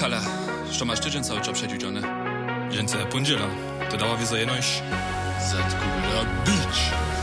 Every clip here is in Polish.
Kala, što masz tydzień cały czas przedziudziony? Dżęce pundziela. To dała wizo jenoś. Zatkula beach.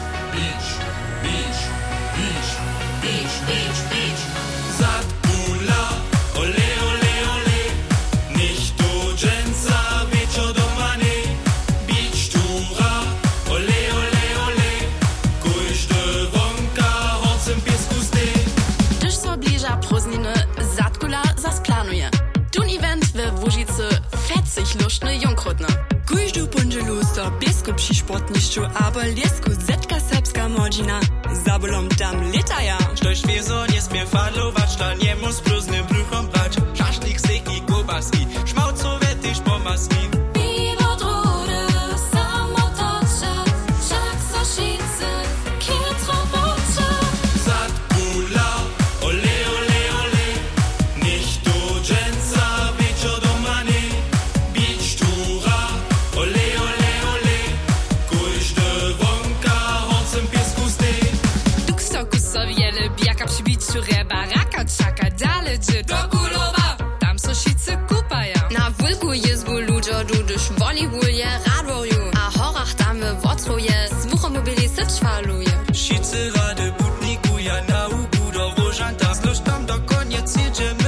Łużycy fetzig luszny Junkrutny. Kujdu pundzielu sto biskup sportniszczu, aber liesku zetka serbska modzina. Zabolom tam litaja. Štož wieso nie smie falować, ta nie mu z próżnym bruchom brać. Szaszlik, steak i kiełbaski, szmałcowe tyż pomaski. Wiele bijaka przybiciu reba, raka, czaka, dalej gdzie do Kulowa. Tam soszicy kupaja. Na wulku jest bu ludzo, dudysz woli wuje, radwoju. A horach tam wocruje, z wuchom mobili syć faluje. Šice rady butniku, ja na ubu do rożanta. Zlož tam do koniec jedziemy